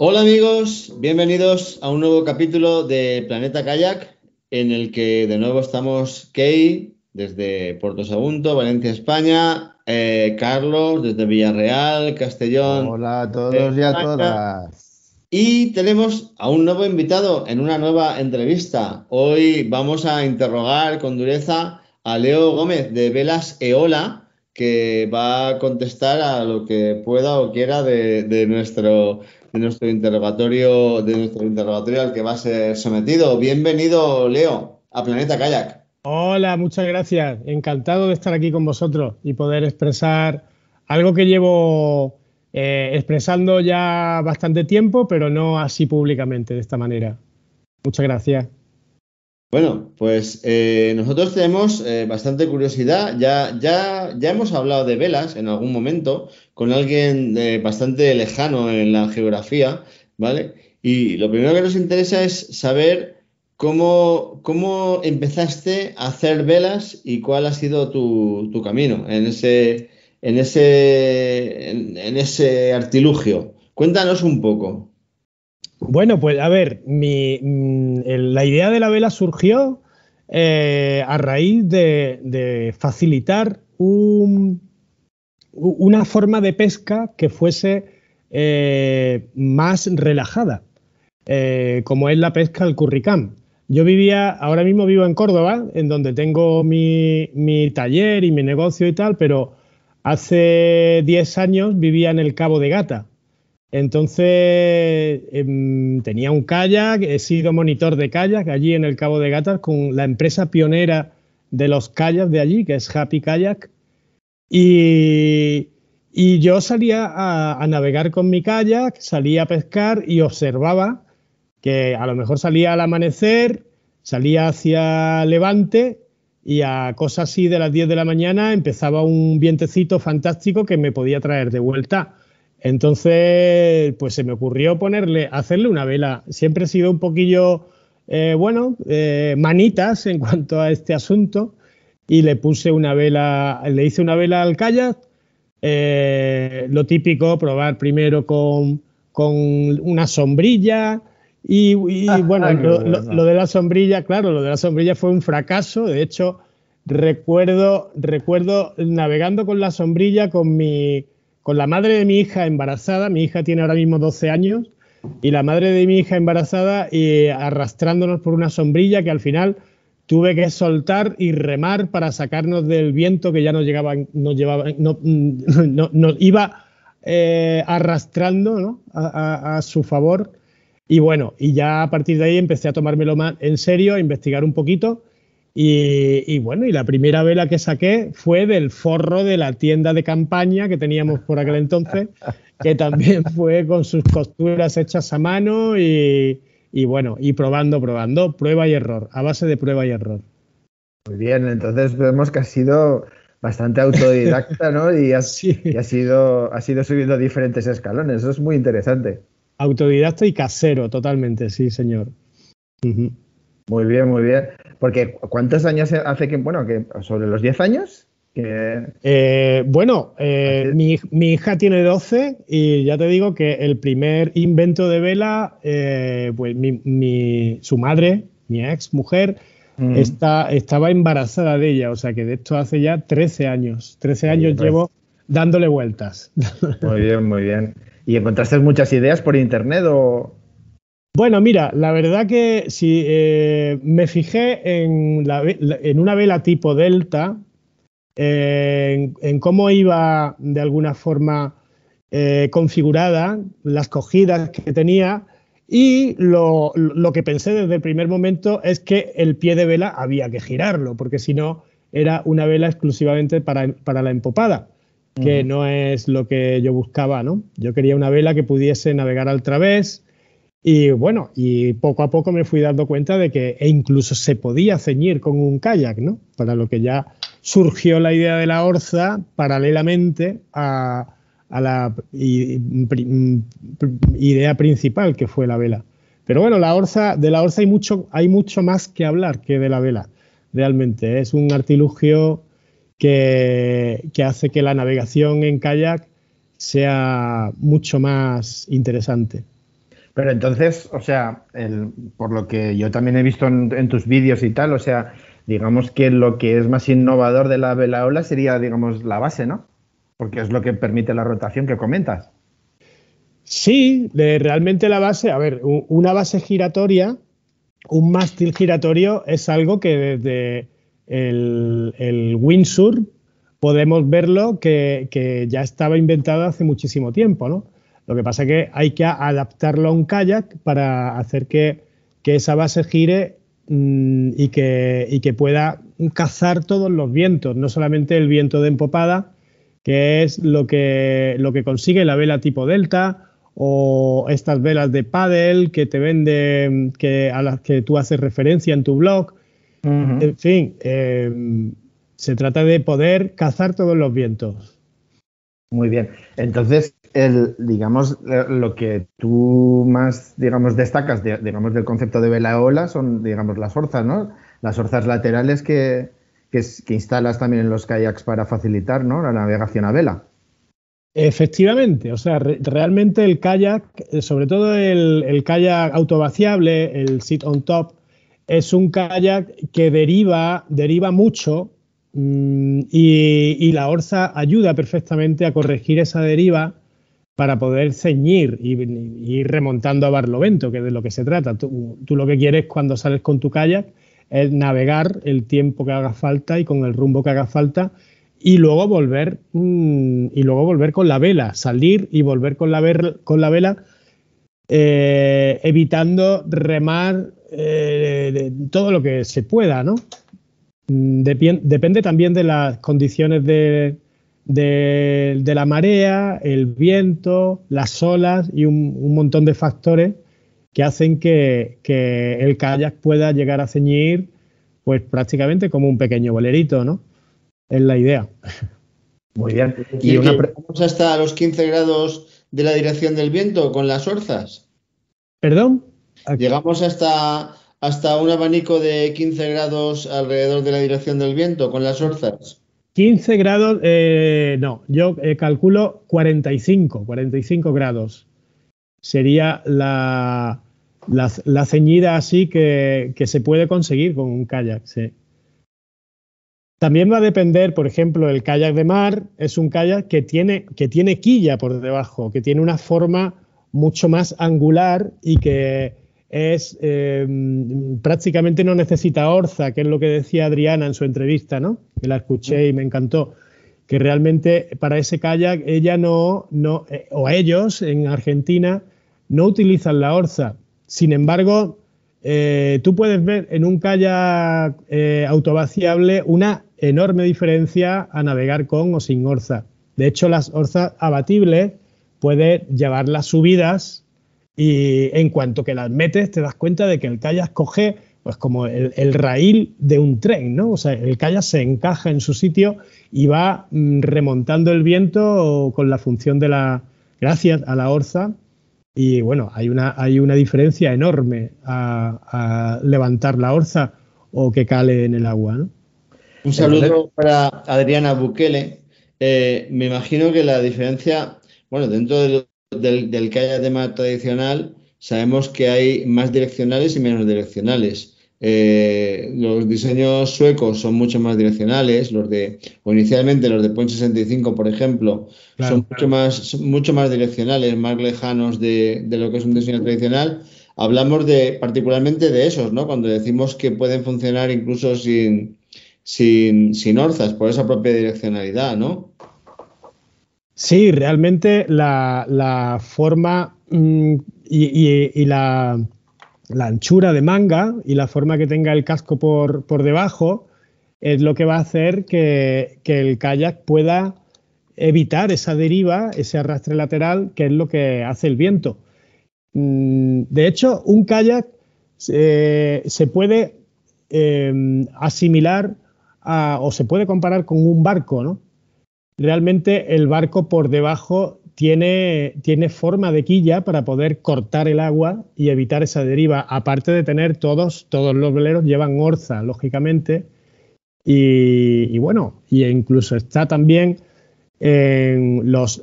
Hola amigos, bienvenidos a un nuevo capítulo de Planeta Kayak, en el que de nuevo estamos Key desde Puerto Sagunto, Valencia, España, eh, Carlos desde Villarreal, Castellón. Hola a todos y a todas. Y tenemos a un nuevo invitado en una nueva entrevista. Hoy vamos a interrogar con dureza a Leo Gómez de Velas Eola, que va a contestar a lo que pueda o quiera de, de nuestro de nuestro interrogatorio, de nuestro interrogatorio al que va a ser sometido. Bienvenido, Leo, a Planeta Kayak. Hola, muchas gracias. Encantado de estar aquí con vosotros y poder expresar algo que llevo eh, expresando ya bastante tiempo, pero no así públicamente, de esta manera. Muchas gracias. Bueno, pues eh, nosotros tenemos eh, bastante curiosidad. Ya, ya, ya hemos hablado de velas en algún momento con alguien eh, bastante lejano en la geografía, ¿vale? Y lo primero que nos interesa es saber cómo, cómo empezaste a hacer velas y cuál ha sido tu, tu camino en ese, en, ese, en, en ese artilugio. Cuéntanos un poco. Bueno, pues a ver, mi, mm, la idea de la vela surgió eh, a raíz de, de facilitar un- una forma de pesca que fuese eh, más relajada, eh, como es la pesca al curricán. Yo vivía, ahora mismo vivo en Córdoba, en donde tengo mi, mi taller y mi negocio y tal, pero hace 10 años vivía en el Cabo de Gata. Entonces em, tenía un kayak, he sido monitor de kayak allí en el Cabo de Gata con la empresa pionera de los kayaks de allí, que es Happy Kayak. Y, y yo salía a, a navegar con mi kayak, salía a pescar y observaba que a lo mejor salía al amanecer, salía hacia levante y a cosas así de las 10 de la mañana empezaba un vientecito fantástico que me podía traer de vuelta. Entonces, pues se me ocurrió ponerle, hacerle una vela. Siempre he sido un poquillo, eh, bueno, eh, manitas en cuanto a este asunto y le puse una vela, le hice una vela al kayak. eh, lo típico, probar primero con, con una sombrilla. Y, y, Ah, bueno, lo, bueno. lo- lo de la sombrilla, claro, lo de la sombrilla fue un fracaso. De hecho, recuerdo, recuerdo navegando con la sombrilla con mi, con la madre de mi hija embarazada. Mi hija tiene ahora mismo 12 años y la madre de mi hija embarazada y arrastrándonos por una sombrilla que al final tuve que soltar y remar para sacarnos del viento que ya nos llegaba, llevaba, no, no- nos iba eh, arrastrando a- a su favor. Y bueno, y ya a partir de ahí empecé a tomármelo más en serio, a investigar un poquito. Y, y bueno, y la primera vela que saqué fue del forro de la tienda de campaña que teníamos por aquel entonces, que también fue con sus costuras hechas a mano y, y bueno, y probando, probando, prueba y error, a base de prueba y error. Muy bien, entonces vemos que has sido bastante autodidacta, ¿no? Y has, Sí. y has ido, has ido subiendo diferentes escalones. Eso es muy interesante. Autodidacta y casero, totalmente, sí, señor. Muy bien, muy bien. Porque ¿cuántos años hace que, bueno, que sobre los 10 años? Que, Eh, bueno, eh, mi hija tiene 12 y ya te digo que el primer invento de vela, eh, pues mi, mi- su madre, mi ex mujer, Mm. está, estaba embarazada de ella, o sea que de esto hace ya 13 años. 13 años pues. llevo dándole vueltas. Muy bien, muy bien. ¿Y encontraste muchas ideas por internet o...? Bueno, mira, la verdad que si eh, me fijé en, la en una vela tipo Delta, eh, en, en cómo iba de alguna forma eh, configurada, las cogidas que tenía, y lo, lo que pensé desde el primer momento es que el pie de vela había que girarlo, porque si no era una vela exclusivamente para, para la empopada, que no es lo que yo buscaba, ¿no? Yo quería una vela que pudiese navegar al través Y bueno, y poco a poco me fui dando cuenta de que e incluso se podía ceñir con un kayak, ¿no? Para lo que ya surgió la idea de la orza paralelamente a, la idea principal que fue la vela. Pero bueno, la orza, de la orza hay mucho, hay mucho más que hablar que de la vela. Realmente es un artilugio que hace que la navegación en kayak sea mucho más interesante. Pero entonces, o sea, por lo que yo también he visto en, tus vídeos y tal, o sea, digamos que lo que es más innovador de la velaola sería, digamos, la base, ¿no? Porque es lo que permite la rotación que comentas. Sí, realmente la base, a ver, una base giratoria, un mástil giratorio es algo que desde el, el windsurf podemos verlo que ya estaba inventado hace muchísimo tiempo, ¿no? Lo que pasa es que hay que adaptarlo a un kayak para hacer que, esa base gire mm, y, que, que pueda cazar todos los vientos, no solamente el viento de empopada, que es lo que, lo que consigue la vela tipo delta o estas velas de paddle que te vende, que, a las que tú haces referencia en tu blog. En fin, eh, se trata de poder cazar todos los vientos. Muy bien. Entonces, el, digamos, lo que tú más, digamos, destacas, digamos, del concepto de vela ola son, digamos, las orzas, ¿no? Las orzas laterales que, que, instalas también en los kayaks para facilitar, ¿no? La navegación a vela. Efectivamente, o sea, realmente el kayak, eh, sobre todo el, el kayak autovaciable, el sit on top, es un kayak que deriva, deriva mucho mm, y, la orza ayuda perfectamente a corregir esa deriva para poder ceñir y, ir remontando a Barlovento, que es de lo que se trata. Tú, lo que quieres cuando sales con tu kayak es navegar el tiempo que haga falta y con el rumbo que haga falta y luego volver mm, y luego volver con la vela, salir y volver con la, vela, eh, evitando remar eh, todo lo que se pueda, ¿no? Mm, depende también de las condiciones de, de, la marea, el viento, las olas y un, montón de factores que hacen que, el kayak pueda llegar a ceñir pues prácticamente como un pequeño bolerito, ¿no? Es la idea. Muy bien. ¿Y, una ¿Vamos hasta los 15 grados de la dirección del viento con las orzas? ¿Perdón? ¿Llegamos hasta, hasta un abanico de 15 grados alrededor de la dirección del viento con las orzas? 15 grados, eh, no, yo eh, calculo 45, 45 grados. Sería la, la, ceñida así que, se puede conseguir con un kayak, sí. También va a depender, por ejemplo, el kayak de mar es un kayak que tiene, que tiene quilla por debajo, que tiene una forma mucho más angular y que es em, prácticamente no necesita orza, que es lo que decía Adriana en su entrevista, ¿no? Que la escuché y me encantó. Que realmente para ese kayak ella no, no eh, o ellos en Argentina no utilizan la orza. Sin embargo, eh, tú puedes ver en un kayak eh, autovaciable una enorme diferencia a navegar con o sin orza. De hecho, las orzas abatibles puedes llevar las subidas y en cuanto que las metes, te das cuenta de que el kayak coge pues como el, raíl de un tren, ¿no? O sea, el kayak se encaja en su sitio y va mm, remontando el viento con la función de la, gracias a la orza. Y bueno, hay una, hay una diferencia enorme a, levantar la orza o que cale en el agua, ¿no? Un saludo para Adriana Bukele. Eh, me imagino que la diferencia, bueno, dentro de del, del kayak de mar tradicional, sabemos que hay más direccionales y menos direccionales. Eh, los diseños suecos son mucho más direccionales, los de, o inicialmente los de Point 65, por ejemplo, son mucho más, mucho más direccionales, más lejanos de, lo que es un diseño tradicional. Hablamos de, particularmente de esos, ¿no? Cuando decimos que pueden funcionar incluso sin, sin, sin orzas, por esa propia direccionalidad, ¿no? Sí, realmente la, forma mm, y, la, anchura de manga y la forma que tenga el casco por, debajo es lo que va a hacer que, el kayak pueda evitar esa deriva, ese arrastre lateral, que es lo que hace el viento. Mm, de hecho, un kayak eh, se puede eh, asimilar o se puede comparar con un barco, ¿no? Realmente el barco por debajo tiene, tiene forma de quilla para poder cortar el agua y evitar esa deriva, aparte de tener todos, todos los veleros llevan orza, lógicamente, y, bueno, y incluso está también en los,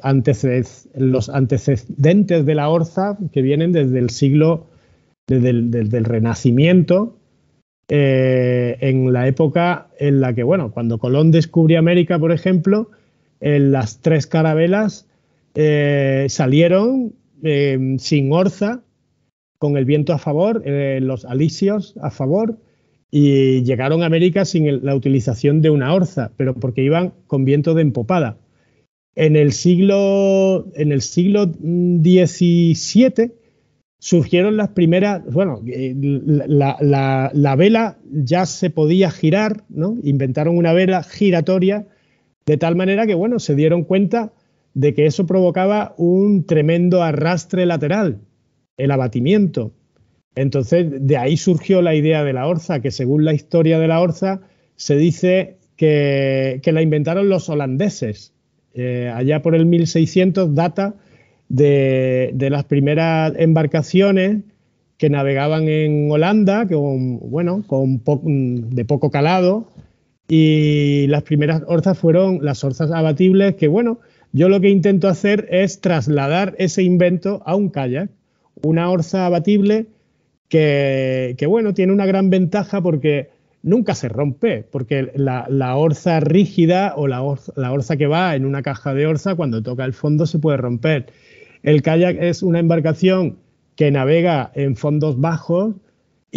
los antecedentes de la orza que vienen desde el siglo, desde el, Renacimiento, eh, en la época en la que, bueno, cuando Colón descubrió América, por ejemplo, en las tres carabelas eh, salieron eh, sin orza, con el viento a favor, los alisios a favor, y llegaron a América sin la utilización de una orza, pero porque iban con viento de empopada. En el siglo, en el siglo XVII surgieron las primeras, bueno, eh, la, vela ya se podía girar, ¿no? Inventaron una vela giratoria de tal manera que, bueno, se dieron cuenta de que eso provocaba un tremendo arrastre lateral, el abatimiento. Entonces, de ahí surgió la idea de la orza, que según la historia de la orza, se dice que, la inventaron los holandeses. Eh, allá por el 1600 data de, las primeras embarcaciones que navegaban en Holanda, con, bueno, con de poco calado, y las primeras orzas fueron las orzas abatibles, que bueno, yo lo que intento hacer es trasladar ese invento a un kayak. Una orza abatible que, bueno, tiene una gran ventaja porque nunca se rompe, porque la, orza rígida o la orza, que va en una caja de orza, cuando toca el fondo se puede romper. El kayak es una embarcación que navega en fondos bajos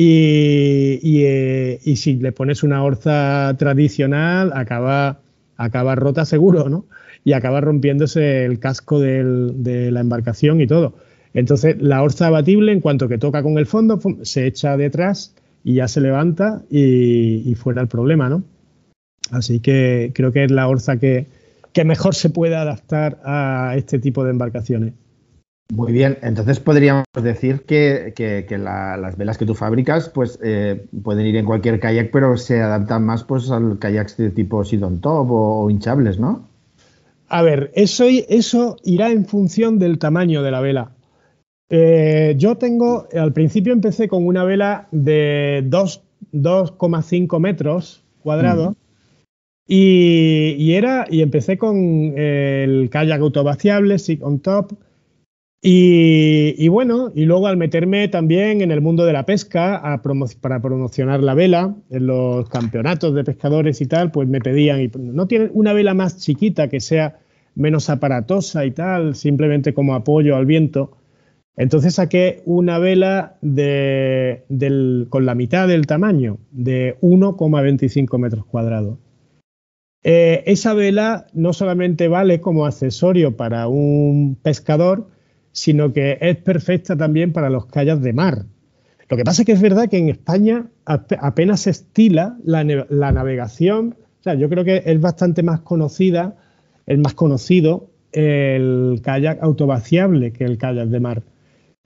y, eh, si le pones una orza tradicional acaba, acaba rota seguro, ¿no? Y acaba rompiéndose el casco de la embarcación y todo. Entonces, la orza abatible, en cuanto que toca con el fondo, se echa detrás y ya se levanta y, fuera el problema, ¿no? Así que creo que es la orza que, mejor se puede adaptar a este tipo de embarcaciones. Muy bien, entonces podríamos decir que, las velas que tú fabricas pues eh, pueden ir en cualquier kayak, pero se adaptan más pues al kayak de tipo Sidon Top o, hinchables, ¿no? A ver, eso, eso irá en función del tamaño de la vela. Eh, yo tengo, al principio empecé con una vela de 2,5 metros cuadrados. Y, era, y empecé con el kayak autovaciable, Sig on Top. Y, bueno, y luego al meterme también en el mundo de la pesca para promocionar la vela, en los campeonatos de pescadores y tal, pues me pedían, y no tienen una vela más chiquita que sea menos aparatosa y tal, simplemente como apoyo al viento. Entonces saqué una vela con la mitad del tamaño, de 1,25 metros cuadrados. Eh, esa vela no solamente vale como accesorio para un pescador, sino que es perfecta también para los calles de mar. Lo que pasa es que es verdad que en España apenas se estila la, navegación. O sea, yo creo que es bastante más conocida, el más conocido, el kayak autovaciable que el kayak de mar.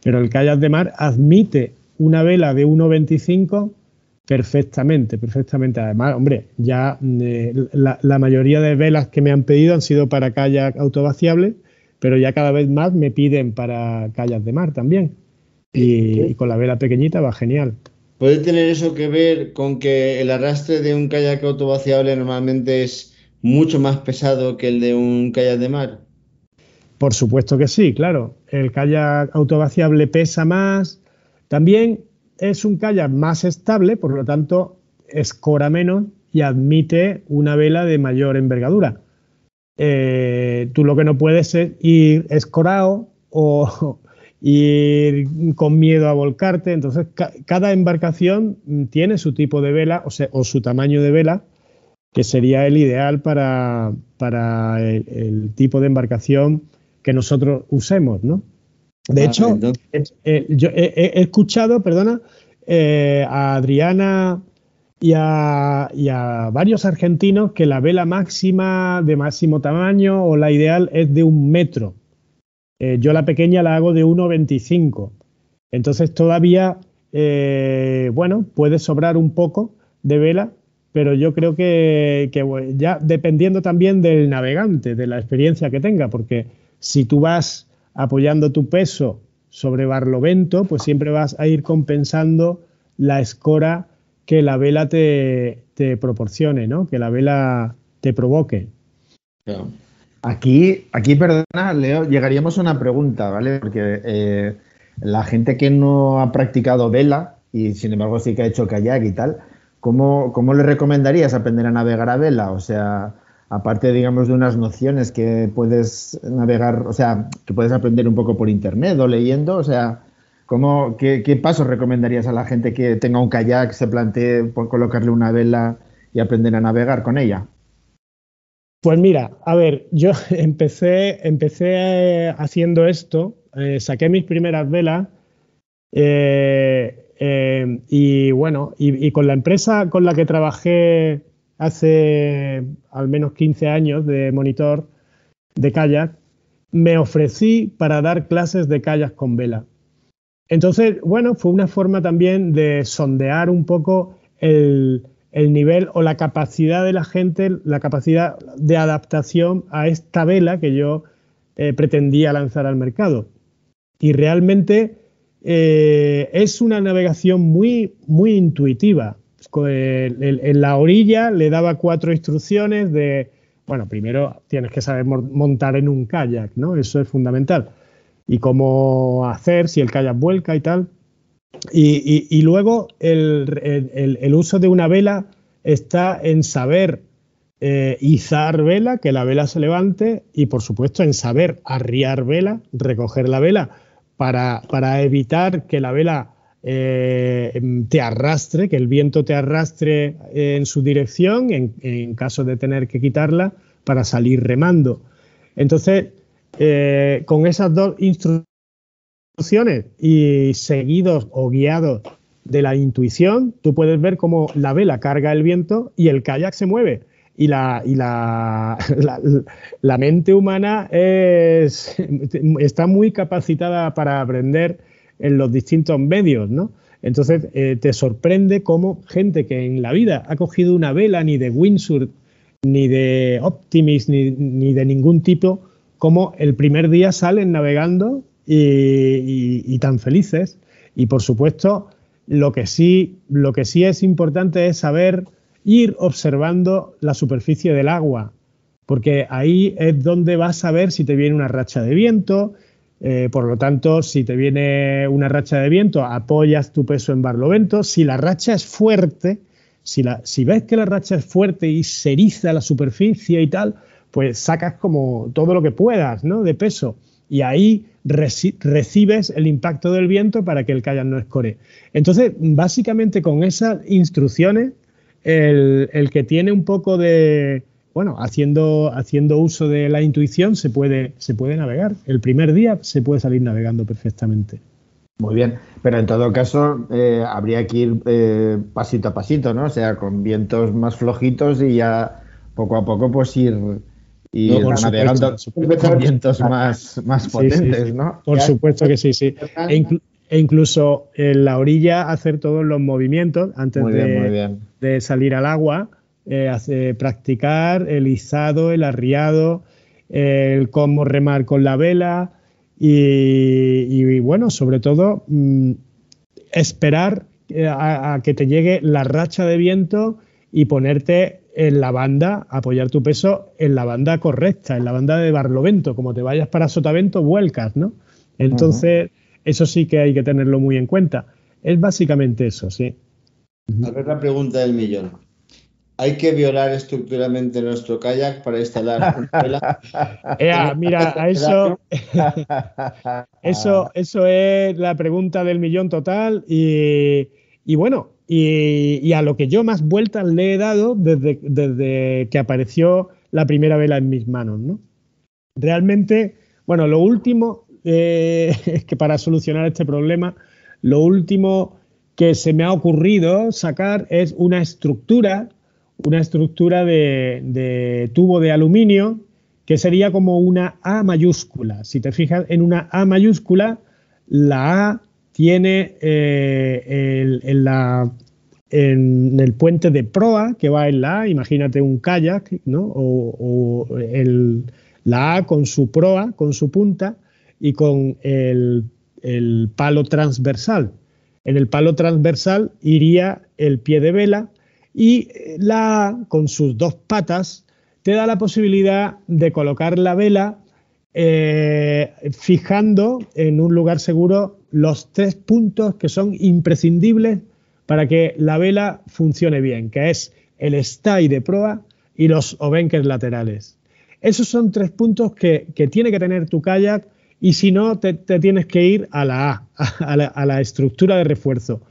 Pero el kayak de mar admite una vela de 1,25 perfectamente, perfectamente. Además, hombre, ya eh, la, mayoría de velas que me han pedido han sido para kayak autovaciable, pero ya cada vez más me piden para kayak de mar también. Y, con la vela pequeñita va genial. ¿Puede tener eso que ver con que el arrastre de un kayak autovaciable normalmente es mucho más pesado que el de un kayak de mar? Por supuesto que sí, claro. El kayak autovaciable pesa más. También es un kayak más estable, por lo tanto, escora menos y admite una vela de mayor envergadura. Eh, tú lo que no puedes es ir escorado o ir con miedo a volcarte. Entonces, cada embarcación tiene su tipo de vela o, su tamaño de vela, que sería el ideal para, el tipo de embarcación que nosotros usemos, ¿no? De ah, hecho, eh, yo he, escuchado, perdona, eh, a Adriana y a, varios argentinos que la vela máxima de máximo tamaño o la ideal es de un metro. Eh, yo la pequeña la hago de 1,25. Entonces todavía, eh, bueno, puede sobrar un poco de vela, pero yo creo que, ya dependiendo también del navegante, de la experiencia que tenga, porque si tú vas apoyando tu peso sobre barlovento, pues siempre vas a ir compensando la escora que la vela te, proporcione, ¿no? Que la vela te provoque. Aquí, aquí, perdona, Leo, llegaríamos a una pregunta, ¿vale? Porque eh, la gente que no ha practicado vela y sin embargo sí que ha hecho kayak y tal, ¿cómo, cómo le recomendarías aprender a navegar a vela? O sea, aparte, digamos, de unas nociones que puedes navegar, o sea, que puedes aprender un poco por internet o leyendo, o sea, ¿cómo, qué, pasos recomendarías a la gente que tenga un kayak, se plantee colocarle una vela y aprender a navegar con ella? Pues mira, a ver, yo empecé, empecé eh, haciendo esto, eh, saqué mis primeras velas eh, y bueno, y, con la empresa con la que trabajé hace al menos 15 años de monitor de kayak, me ofrecí para dar clases de kayak con vela. Entonces, bueno, fue una forma también de sondear un poco el, el nivel o la capacidad de la gente, la capacidad de adaptación a esta vela que yo eh, pretendía lanzar al mercado. Y realmente eh, es una navegación muy, muy intuitiva. En la orilla le daba cuatro instrucciones de, bueno, primero tienes que saber montar en un kayak, ¿no? Eso es fundamental. Y cómo hacer si el kayak vuelca y tal. Y, luego el, uso de una vela está en saber eh, izar vela, que la vela se levante, y por supuesto en saber arriar vela, recoger la vela, para, evitar que la vela eh, te arrastre, que el viento te arrastre en su dirección, en, caso de tener que quitarla, para salir remando. Entonces, eh, con esas dos instrucciones, y seguidos o guiados de la intuición, tú puedes ver cómo la vela carga el viento y el kayak se mueve. Y la, y la, la, mente humana es, está muy capacitada para aprender en los distintos medios, ¿no? Entonces eh, te sorprende cómo gente que en la vida ha cogido una vela ni de windsurf, ni de Optimist, ni, ni de ningún tipo, como el primer día salen navegando y, tan felices. Y por supuesto, lo que, sí, lo que sí es importante es saber ir observando la superficie del agua, porque ahí es donde vas a ver si te viene una racha de viento. Eh, por lo tanto, si te viene una racha de viento, apoyas tu peso en barlovento. Si la racha es fuerte, si, la, si ves que la racha es fuerte y se eriza la superficie y tal, pues sacas como todo lo que puedas ¿no? de peso. Y ahí recibes el impacto del viento para que el kayak no escore. Entonces, básicamente con esas instrucciones, el, que tiene un poco de, bueno, haciendo, haciendo uso de la intuición se puede, se puede navegar. El primer día se puede salir navegando perfectamente. Muy bien, pero en todo caso eh, habría que ir eh, pasito a pasito, ¿no? O sea, con vientos más flojitos y ya poco a poco pues ir y navegando con vientos más, más potentes, ¿no? Por supuesto que sí, sí. E, e, incluso en la orilla hacer todos los movimientos antes de, salir al agua, eh, practicar el izado, el arriado, el cómo remar con la vela y, bueno, sobre todo mm, esperar eh, a que te llegue la racha de viento y ponerte en la banda, apoyar tu peso en la banda correcta, en la banda de barlovento. Como te vayas para sotavento, vuelcas, ¿no? Entonces, eso sí que hay que tenerlo muy en cuenta. Es básicamente eso, sí. A ver la pregunta del millón. ¿Hay que violar estructuralmente nuestro kayak para instalar una vela? mira, eso, eso, eso es la pregunta del millón total. Y, y bueno, y, a lo que yo más vueltas le he dado desde, desde que apareció la primera vela en mis manos. ¿no? Realmente, bueno, lo último eh, es que para solucionar este problema, lo último que se me ha ocurrido sacar es una estructura, una estructura de, de tubo de aluminio que sería como una A mayúscula. Si te fijas en una A mayúscula, la A tiene eh, en, la, en, el puente de proa que va en la A, imagínate un kayak, ¿no? O, la A con su proa, con su punta y con el, el palo transversal. En el palo transversal iría el pie de vela y la A con sus dos patas te da la posibilidad de colocar la vela eh, fijando en un lugar seguro los tres puntos que son imprescindibles para que la vela funcione bien, que es el stay de proa y los obenques laterales. Esos son tres puntos que, tiene que tener tu kayak y si no, te, tienes que ir a la A, a la, estructura de refuerzo.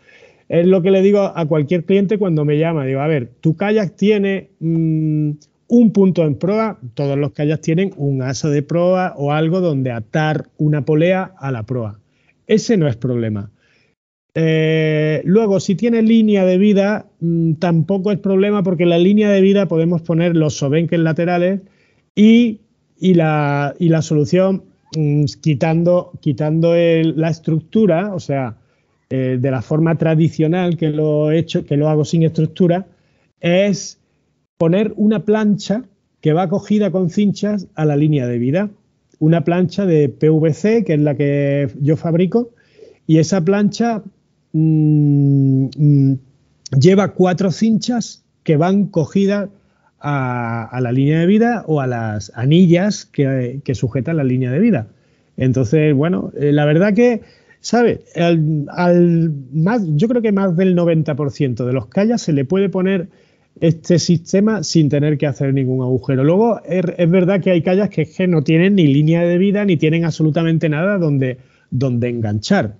Es lo que le digo a cualquier cliente cuando me llama. Digo, a ver, tu kayak tiene mm, un punto en proa, todos los kayaks tienen un asa de proa o algo donde atar una polea a la proa. Ese no es problema. Eh, luego, si tiene línea de vida, mm, tampoco es problema porque la línea de vida podemos poner los sobenques laterales y, la, solución mm, quitando, quitando la estructura, o sea, eh, de la forma tradicional que lo he hecho, que lo hago sin estructura, es poner una plancha que va cogida con cinchas a la línea de vida. Una plancha de PVC, que es la que yo fabrico, y esa plancha mm, mm, lleva cuatro cinchas que van cogidas a, la línea de vida o a las anillas que, sujetan la línea de vida. Entonces, bueno, eh, la verdad que, ¿sabe? Al, más, yo creo que más del 90% de los callas se le puede poner este sistema sin tener que hacer ningún agujero. Luego, es, verdad que hay callas que, no tienen ni línea de vida ni tienen absolutamente nada donde, donde enganchar,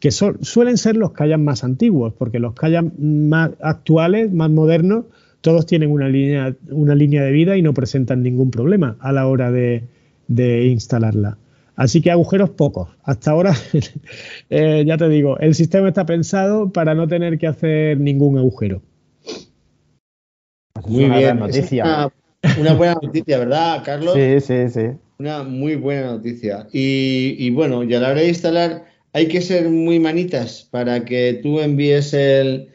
que suelen ser los callas más antiguos, porque los callas más actuales, más modernos, todos tienen una línea, una línea de vida y no presentan ningún problema a la hora de, instalarla. Así que agujeros pocos. Hasta ahora, eh, ya te digo, el sistema está pensado para no tener que hacer ningún agujero. Muy bien, noticia. Una, buena noticia, ¿verdad, Carlos? Sí, sí, sí. Una muy buena noticia. Y, bueno, y a la hora de instalar, hay que ser muy manitas para que tú envíes el,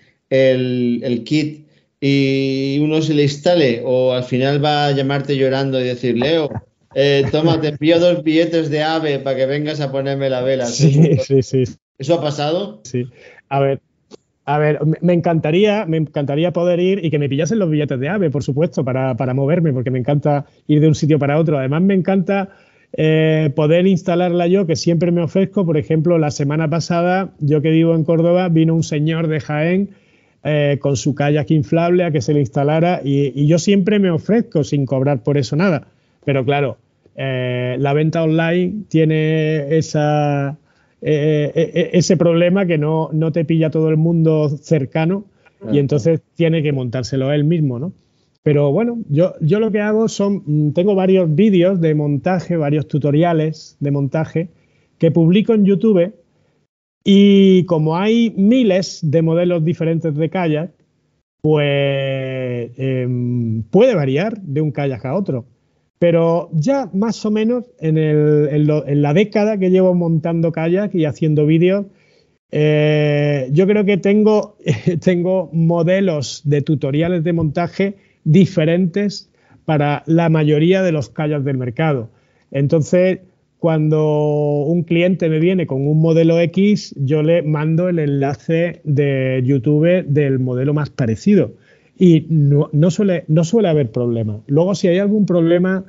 kit y uno se le instale o al final va a llamarte llorando y decir, Leo, eh, toma, te envío dos billetes de ave para que vengas a ponerme la vela. Sí, sí, sí. ¿Eso ha pasado? Sí. A ver, a ver, me encantaría, me encantaría poder ir y que me pillasen los billetes de AVE, por supuesto, para, moverme, porque me encanta ir de un sitio para otro. Además, me encanta eh, poder instalarla yo, que siempre me ofrezco. Por ejemplo, la semana pasada, yo que vivo en Córdoba, vino un señor de Jaén eh, con su kayak inflable a que se le instalara y, yo siempre me ofrezco sin cobrar por eso nada. Pero claro, eh, la venta online tiene esa eh, eh, eh, ese problema que no, no, te pilla todo el mundo cercano y entonces tiene que montárselo él mismo, ¿no? Pero bueno, yo, yo lo que hago son, mm, tengo varios vídeos de montaje, varios tutoriales de montaje que publico en YouTube y como hay miles de modelos diferentes de kayak, pues em, puede variar de un kayak a otro. Pero ya más o menos en, la década que llevo montando kayak y haciendo vídeos, eh, yo creo que tengo, tengo modelos de tutoriales de montaje diferentes para la mayoría de los kayaks del mercado. Entonces, cuando un cliente me viene con un modelo X, yo le mando el enlace de YouTube del modelo más parecido y no, suele, no suele haber problema. Luego, si hay algún problema,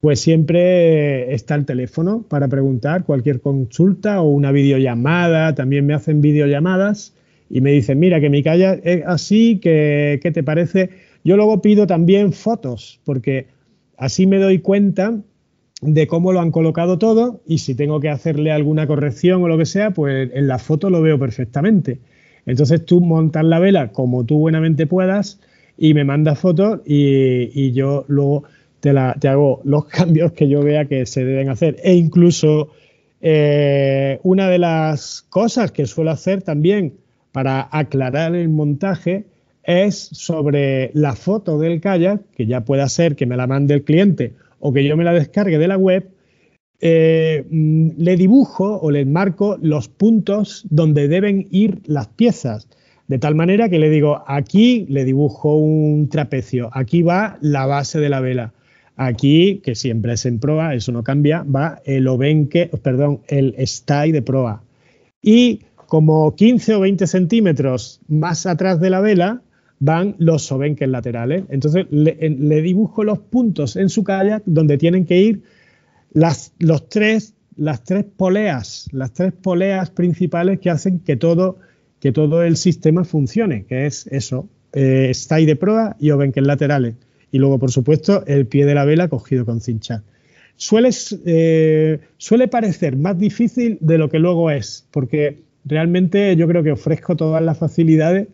pues siempre está el teléfono para preguntar cualquier consulta o una videollamada. También me hacen videollamadas y me dicen, mira, que mi calle es así, que, ¿qué te parece? Yo luego pido también fotos, porque así me doy cuenta de cómo lo han colocado todo y si tengo que hacerle alguna corrección o lo que sea, pues en la foto lo veo perfectamente. Entonces tú montas la vela como tú buenamente puedas y me mandas fotos y, yo luego te, la, te, hago los cambios que yo vea que se deben hacer. E incluso eh, una de las cosas que suelo hacer también para aclarar el montaje es sobre la foto del kayak, que ya pueda ser que me la mande el cliente o que yo me la descargue de la web, eh, mm, le dibujo o le marco los puntos donde deben ir las piezas. De tal manera que le digo, aquí le dibujo un trapecio, aquí va la base de la vela. Aquí, que siempre es en proa, eso no cambia, va el obenque, perdón, el stay de proa. Y como 15 o 20 centímetros más atrás de la vela van los obenques laterales. Entonces le, dibujo los puntos en su kayak donde tienen que ir las, los tres, las tres poleas, las tres poleas principales que hacen que todo, que todo el sistema funcione, que es eso, eh, stay de proa y obenques laterales. Y luego, por supuesto, el pie de la vela cogido con cincha. Suele, eh, suele parecer más difícil de lo que luego es, porque realmente yo creo que ofrezco todas las facilidades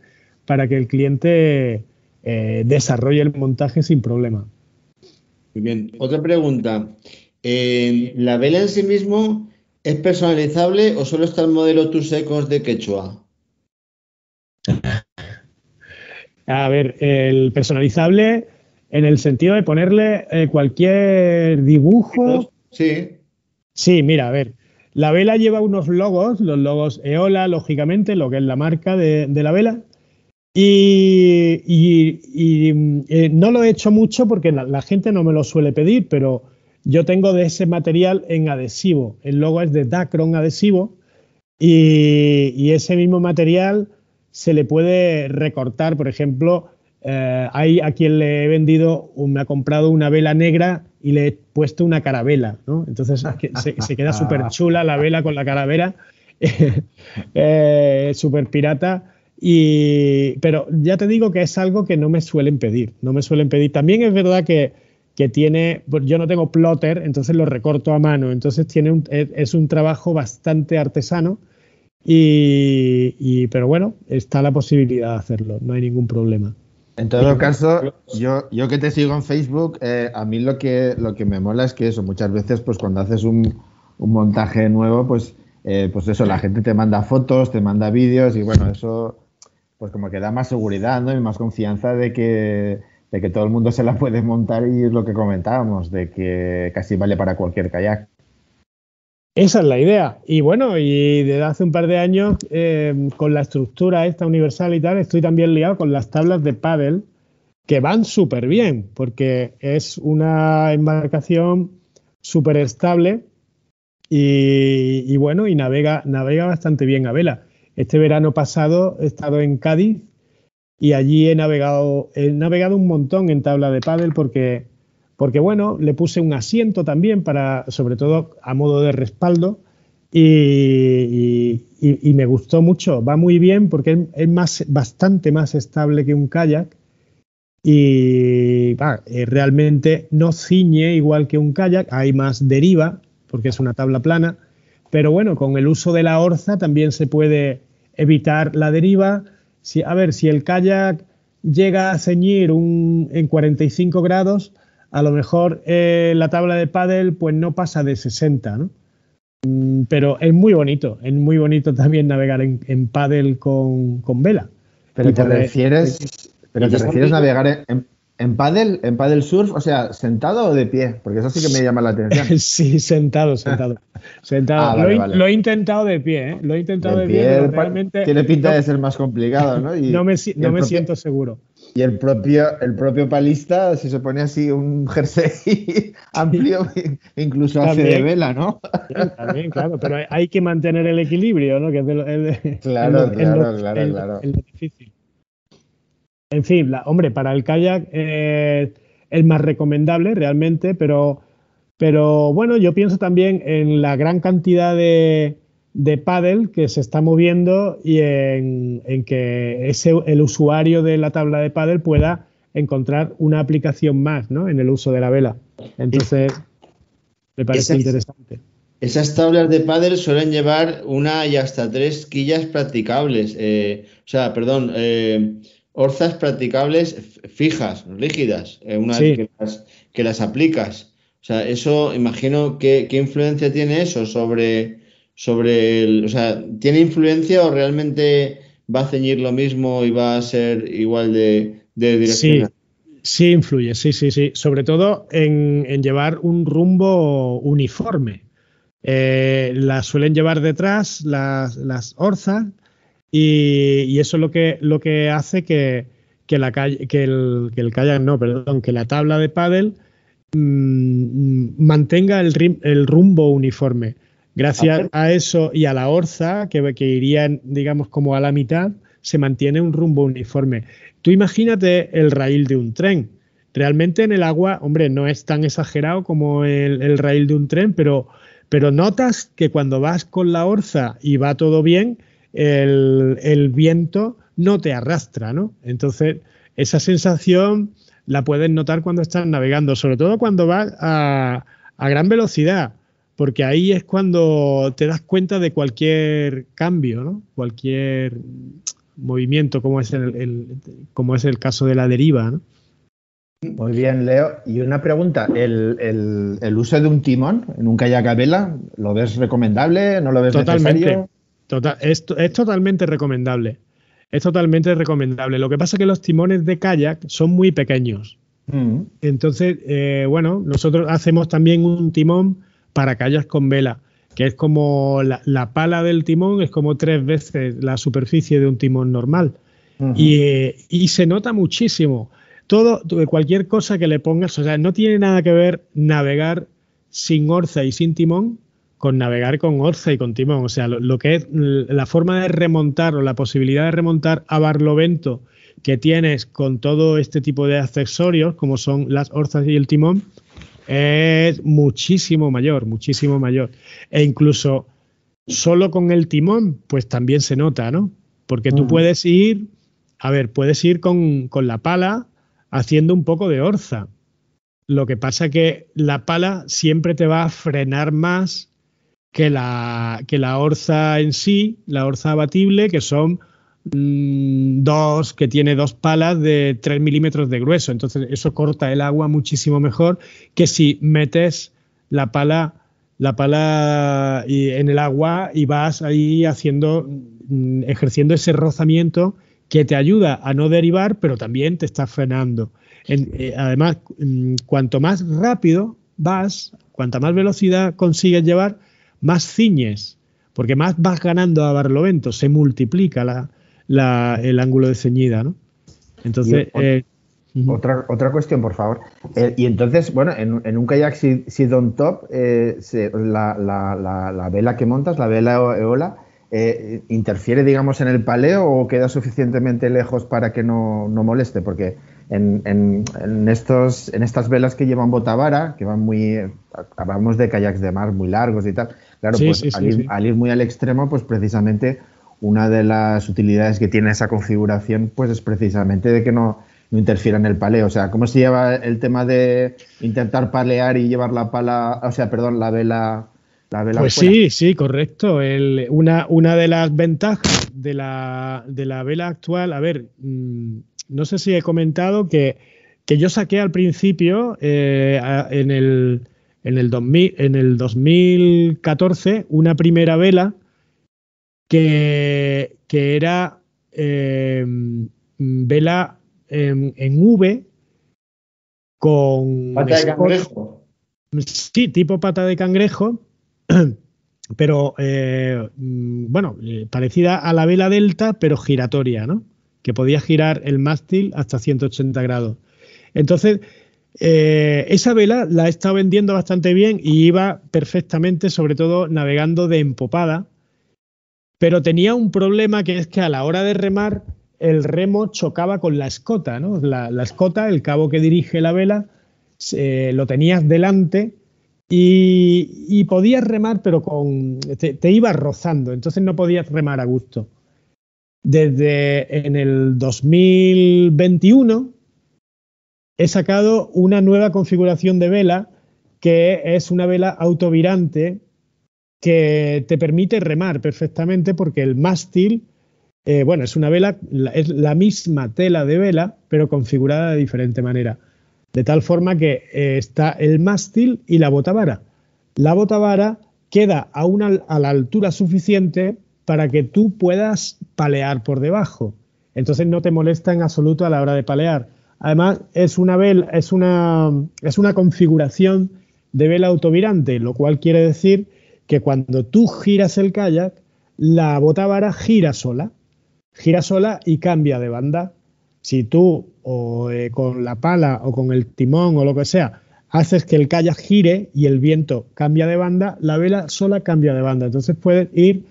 para que el cliente eh, desarrolle el montaje sin problema. Muy bien. Otra pregunta. ¿La vela en sí mismo es personalizable o solo está el modelo Tus Secos de Quechua? A ver, el personalizable en el sentido de ponerle eh, cualquier dibujo. Sí. Sí, mira, a ver. La vela lleva unos logos, los logos Eola, lógicamente, lo que es la marca de, la vela. Y, eh, no lo he hecho mucho porque la, gente no me lo suele pedir, pero yo tengo de ese material en adhesivo. El logo es de Dacron adhesivo y, ese mismo material se le puede recortar, por ejemplo, eh, hay a quien le he vendido, me ha comprado una vela negra y le he puesto una carabela, ¿no? Entonces se, queda súper chula la vela con la caravera, eh, súper pirata. Y, pero ya te digo que es algo que no me suelen pedir, no me suelen pedir. También es verdad que, que tiene, pues yo no tengo plotter, entonces lo recorto a mano, entonces tiene es un trabajo bastante artesano. Y, pero bueno, está la posibilidad de hacerlo, no hay ningún problema. En todo caso, yo, yo que te sigo en Facebook, eh, a mí lo que, lo que me mola es que eso, muchas veces, pues cuando haces un, montaje nuevo, pues, eh, pues eso, la gente te manda fotos, te manda vídeos y bueno, eso pues como que da más seguridad, ¿no? Y más confianza de que, de que todo el mundo se la puede montar y es lo que comentábamos, de que casi vale para cualquier kayak. Esa es la idea. Y bueno, y desde hace un par de años, eh, con la estructura esta universal y tal, estoy también liado con las tablas de paddle que van súper bien, porque es una embarcación súper estable y, bueno, y navega, navega bastante bien a vela. Este verano pasado he estado en Cádiz y allí he navegado, he navegado un montón en tabla de paddle porque porque bueno, le puse un asiento también para, sobre todo a modo de respaldo, y, me gustó mucho. Va muy bien porque es, más, bastante más estable que un kayak y eh, realmente no ciñe igual que un kayak, hay más deriva porque es una tabla plana, pero bueno, con el uso de la orza también se puede evitar la deriva. Si, a ver, si el kayak llega a ceñir un, en 45 grados, a lo mejor eh, la tabla de pádel pues no pasa de 60, ¿no? Mm, pero es muy bonito, es muy bonito también navegar en, en pádel con, vela. Pero te refieres, pero te refieres navegar en, en pádel, en pádel surf, o sea, sentado o de pie, porque eso sí que me llama la atención. sí, sentado, sentado. sentado. Ah, lo, he, intentado de pie, ¿eh? Lo he intentado de, pie, realmente tiene pinta de ser más complicado, ¿no? no me, no me siento seguro. Y el propio, el propio palista, si se pone así un jersey amplio, incluso hace de vela, ¿no? también, claro, pero hay que mantener el equilibrio, ¿no? Que es claro, claro, claro, claro. difícil. En fin, hombre, para el kayak eh, es más recomendable realmente, pero, pero bueno, yo pienso también en la gran cantidad de, de paddle que se está moviendo y en, que ese, el usuario de la tabla de paddle pueda encontrar una aplicación más ¿no? en el uso de la vela. Entonces, me parece interesante. Esas tablas de paddle suelen llevar una y hasta tres quillas practicables, eh, o sea, perdón, eh, orzas practicables fijas, rígidas, eh, una vez que las, que las, aplicas. O sea, eso, imagino, ¿qué, qué influencia tiene eso sobre sobre el, o sea, ¿tiene influencia o realmente va a ceñir lo mismo y va a ser igual de, de dirección? Sí, sí influye, sí, sí, sí. Sobre todo en, llevar un rumbo uniforme. Eh, las suelen llevar detrás las, las orzas y, eso es lo que, lo que hace que, la que, el, que el kayak, no, perdón, que la tabla de pádel mm, mantenga el, el, rumbo uniforme. Gracias a eso y a la orza, que, que irían, digamos, como a la mitad, se mantiene un rumbo uniforme. Tú imagínate el rail de un tren. Realmente en el agua, hombre, no es tan exagerado como el, el rail de un tren, pero, pero notas que cuando vas con la orza y va todo bien, el, viento no te arrastra, ¿no? Entonces, esa sensación la puedes notar cuando estás navegando, sobre todo cuando vas a, gran velocidad, porque ahí es cuando te das cuenta de cualquier cambio, ¿no? Cualquier movimiento, como es el, como es el caso de la deriva, ¿no? Muy bien, Leo. Y una pregunta, ¿el, uso de un timón en un kayak a vela, ¿lo ves recomendable? ¿No lo ves Totalmente. Total, es, es, totalmente recomendable. Es totalmente recomendable. Lo que pasa es que los timones de kayak son muy pequeños. Mm. Entonces, eh, bueno, nosotros hacemos también un timón para kayaks con vela, que es como la, pala del timón, es como tres veces la superficie de un timón normal. y, y, se nota muchísimo. Todo, cualquier cosa que le pongas, o sea, no tiene nada que ver navegar sin orza y sin timón con navegar con Orza y con timón. O sea, lo, que es la forma de remontar o la posibilidad de remontar a Barlovento que tienes con todo este tipo de accesorios, como son las orzas y el timón, es muchísimo mayor, muchísimo mayor. E incluso solo con el timón, pues también se nota, ¿no? Porque tú puedes ir, a ver, puedes ir con, con la pala haciendo un poco de orza. Lo que pasa que la pala siempre te va a frenar más que la, que la orza en sí, la orza abatible, que son dos, que tiene dos palas de 3 milímetros de grueso. Entonces, eso corta el agua muchísimo mejor que si metes la pala, la pala en el agua y vas ahí haciendo, mm, ejerciendo ese rozamiento que te ayuda a no derivar, pero también te está frenando. Eh, además, mm, cuanto más rápido vas, cuanta más velocidad consigues llevar, más ciñes, porque más vas ganando a Barlovento, se multiplica la, el ángulo de ceñida, ¿no? Entonces... Eh, otra, otra cuestión, por favor. Eh, y entonces, bueno, en, un kayak si on top, eh, la, vela que montas, la vela eola, ¿interfiere, digamos, en el paleo o queda suficientemente lejos para que no, no moleste? Porque en, en, estos, en estas velas que llevan botavara, que van muy, hablamos de kayaks de mar muy largos y tal, Claro, pues al, ir, muy al extremo, pues precisamente una de las utilidades que tiene esa configuración, pues es precisamente de que no, no interfiera en el paleo. O sea, ¿cómo se lleva el tema de intentar palear y llevar la pala, o sea, perdón, la vela? La vela pues sí, sí, correcto. una, una de las ventajas de la, de la vela actual, a ver, mm, no sé si he comentado que, que yo saqué al principio eh, en el en el, 2000, en el 2014 una primera vela que, que era em, vela en, V con... Pata de cangrejo. Sí, tipo pata de cangrejo, pero eh, mm, bueno, eh, parecida a la vela delta, pero giratoria, ¿no? Que podía girar el mástil hasta 180 grados. Entonces, eh, esa vela la he estado vendiendo bastante bien y iba perfectamente, sobre todo navegando de empopada, pero tenía un problema que es que a la hora de remar el remo chocaba con la escota, ¿no? La, escota, el cabo que dirige la vela, lo tenías delante y, podías remar, pero con, te, te ibas rozando, entonces no podías remar a gusto. Desde en el 2021 he sacado una nueva configuración de vela que es una vela autovirante que te permite remar perfectamente porque el mástil, eh, bueno, es una vela, es la misma tela de vela, pero configurada de diferente manera. De tal forma que eh, está el mástil y la botavara. La botavara queda a, una, a la altura suficiente para que tú puedas palear por debajo. Entonces no te molesta en absoluto a la hora de palear. Además, es una, vela, es una, es una configuración de vela autovirante, lo cual quiere decir que cuando tú giras el kayak, la botavara gira sola, gira sola y cambia de banda. Si tú o eh, con la pala o con el timón o lo que sea haces que el kayak gire y el viento cambia de banda, la vela sola cambia de banda. Entonces puedes ir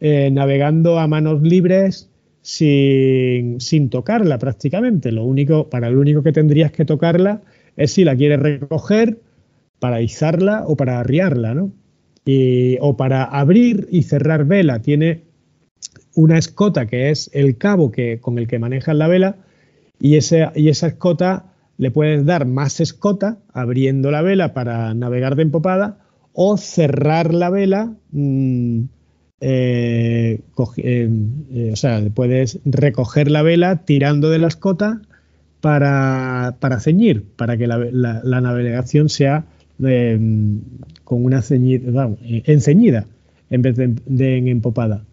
eh, navegando a manos libres sin, sin, tocarla prácticamente. Lo único, para lo único que tendrías que tocarla es si la quieres recoger para izarla o para arriarla, ¿no? O para abrir y cerrar vela. Tiene una escota que es el cabo que, con el que manejas la vela y, y esa escota le puedes dar más escota abriendo la vela para navegar de empopada o cerrar la vela. Mm, eh, eh, eh, o sea, puedes recoger la vela tirando de la escota para, ceñir, para que la, navegación sea con una ceñida, enceñida en vez de, en empopada.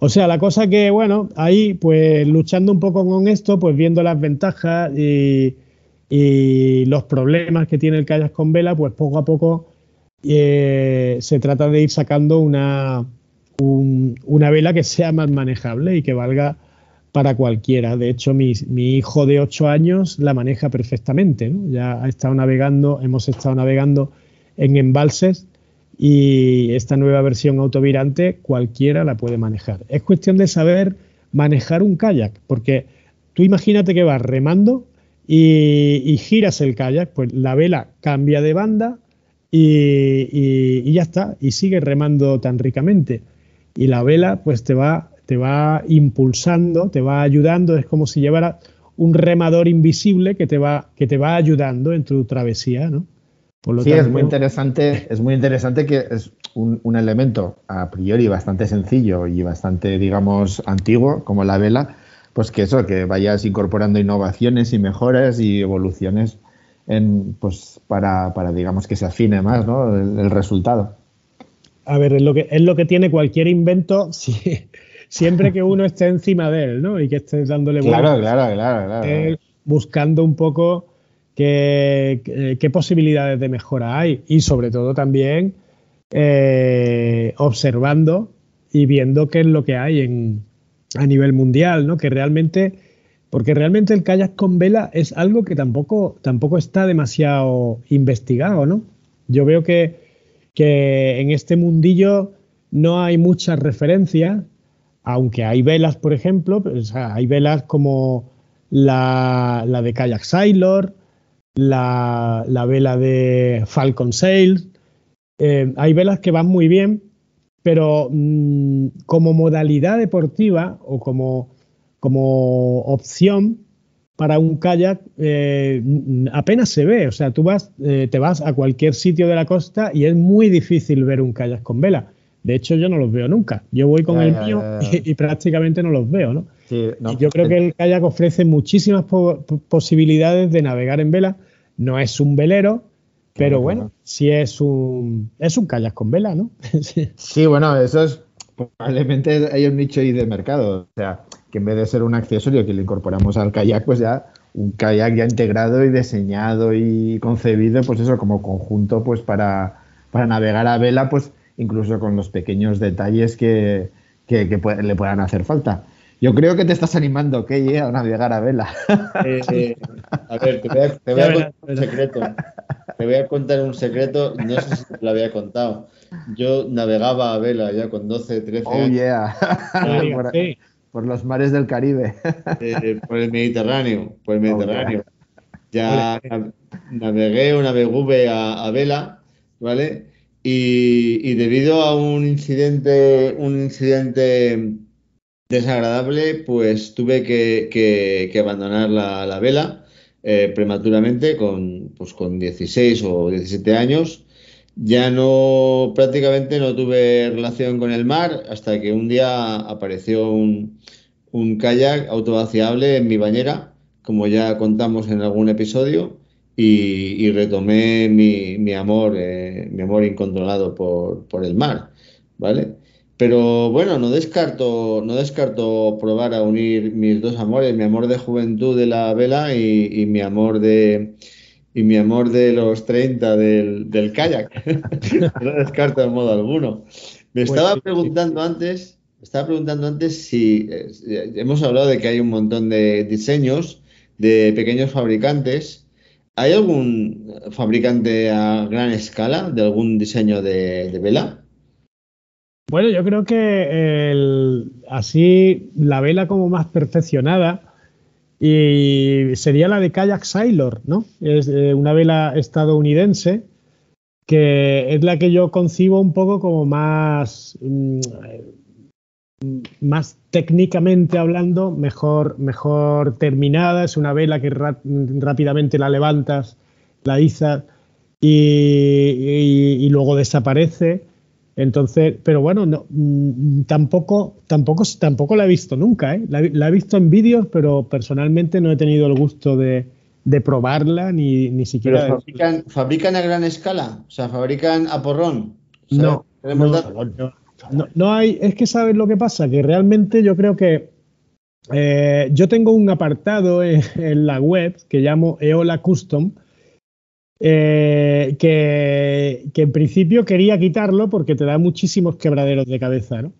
O sea, la cosa que, bueno, ahí pues luchando un poco con esto, pues viendo las ventajas y, los problemas que tiene el kayak con vela, pues poco a poco se trata de ir sacando una, una vela que sea más manejable y que valga para cualquiera. De hecho, mi, hijo de 8 años la maneja perfectamente. Ya ha estado navegando, hemos estado navegando en embalses y esta nueva versión autovirante cualquiera la puede manejar. Es cuestión de saber manejar un kayak, porque tú imagínate que vas remando y, giras el kayak, pues la vela cambia de banda y, y ya está, y sigue remando tan ricamente y la vela pues te va, te va impulsando, te va ayudando, es como si llevara un remador invisible que te va, que te va ayudando en tu travesía, ¿no? Sí, es muy interesante, es muy interesante que es un, un, elemento a priori bastante sencillo y bastante, digamos, antiguo, como la vela, pues que eso, que vayas incorporando innovaciones y mejoras y evoluciones en, pues, para, para digamos, que se afine más ¿no? el resultado a ver, es lo que, es lo que tiene cualquier invento siempre que uno esté encima de él, ¿no? Y que esté dándole claro, claro, claro, claro, buscando un poco qué, posibilidades de mejora hay y sobre todo también eh, observando y viendo qué es lo que hay en, a nivel mundial, ¿no? Que realmente, porque realmente el kayak con vela es algo que tampoco, tampoco está demasiado investigado, ¿no? Yo veo que que en este mundillo no hay muchas referencias, aunque hay velas, por ejemplo, hay velas como la, de Kayak Sailor, la, vela de Falcon Sails, eh, hay velas que van muy bien, pero mm, como modalidad deportiva o como, como opción, para un kayak eh, apenas se ve. O sea, tú vas, eh, te vas a cualquier sitio de la costa y es muy difícil ver un kayak con vela. De hecho, yo no los veo nunca. Yo voy con el mío y, prácticamente no los veo, ¿no? yo creo que el kayak ofrece muchísimas posibilidades de navegar en vela. No es un velero, pero bueno, sí es un, es un kayak con vela, ¿no? sí, bueno, eso es probablemente hay un nicho ahí de mercado. O sea, que en vez de ser un accesorio que le incorporamos al kayak, pues ya un kayak ya integrado y diseñado y concebido, pues eso, como conjunto, pues para, para navegar a vela, pues incluso con los pequeños detalles que, que, le puedan hacer falta. Yo creo que te estás animando, Key, a navegar a vela. Eh, eh, a ver, te voy a, te voy a contar un secreto. Te voy a contar un secreto, no sé si te lo había contado. Yo navegaba a vela ya con 12, 13 años. Oh, yeah. Por los mares del Caribe. Eh, por el Mediterráneo, por el Mediterráneo. Ya navegué una navegué a, vela, ¿vale? Y, debido a un incidente, un incidente desagradable, pues tuve que, abandonar la, vela eh, prematuramente con, pues con 16 o 17 años. Ya no, prácticamente no tuve relación con el mar hasta que un día apareció un, un kayak autovaciable en mi bañera, como ya contamos en algún episodio, y, retomé mi, amor, eh, mi amor incontrolado por, el mar, ¿vale? Pero bueno, no descarto, no descarto probar a unir mis dos amores, mi amor de juventud de la vela y, mi amor de y mi amor de los 30 del, del kayak. no descarto de modo alguno. Me pues estaba preguntando antes, estaba preguntando antes si eh, hemos hablado de que hay un montón de diseños de pequeños fabricantes. ¿Hay algún fabricante a gran escala de algún diseño de, vela? Bueno, yo creo que así la vela como más perfeccionada y sería la de Kayak Sailor, ¿no? Es eh, una vela estadounidense que es la que yo concibo un poco como más, mm, más técnicamente hablando, mejor, mejor terminada. Es una vela que rápidamente la levantas, la izas y luego desaparece. Entonces, pero bueno, no, mm, tampoco, tampoco, tampoco la he visto nunca, ¿eh? La, he visto en vídeos, pero personalmente no he tenido el gusto de, probarla ni, ni siquiera. ¿Pero fabrican, fabrican, a gran escala? O sea, fabrican a porrón. no, no, no, hay, es que sabes lo que pasa, que realmente yo creo que eh, yo tengo un apartado en, en la web que llamo Eola Custom eh, que, en principio quería quitarlo porque te da muchísimos quebraderos de cabeza, ¿no?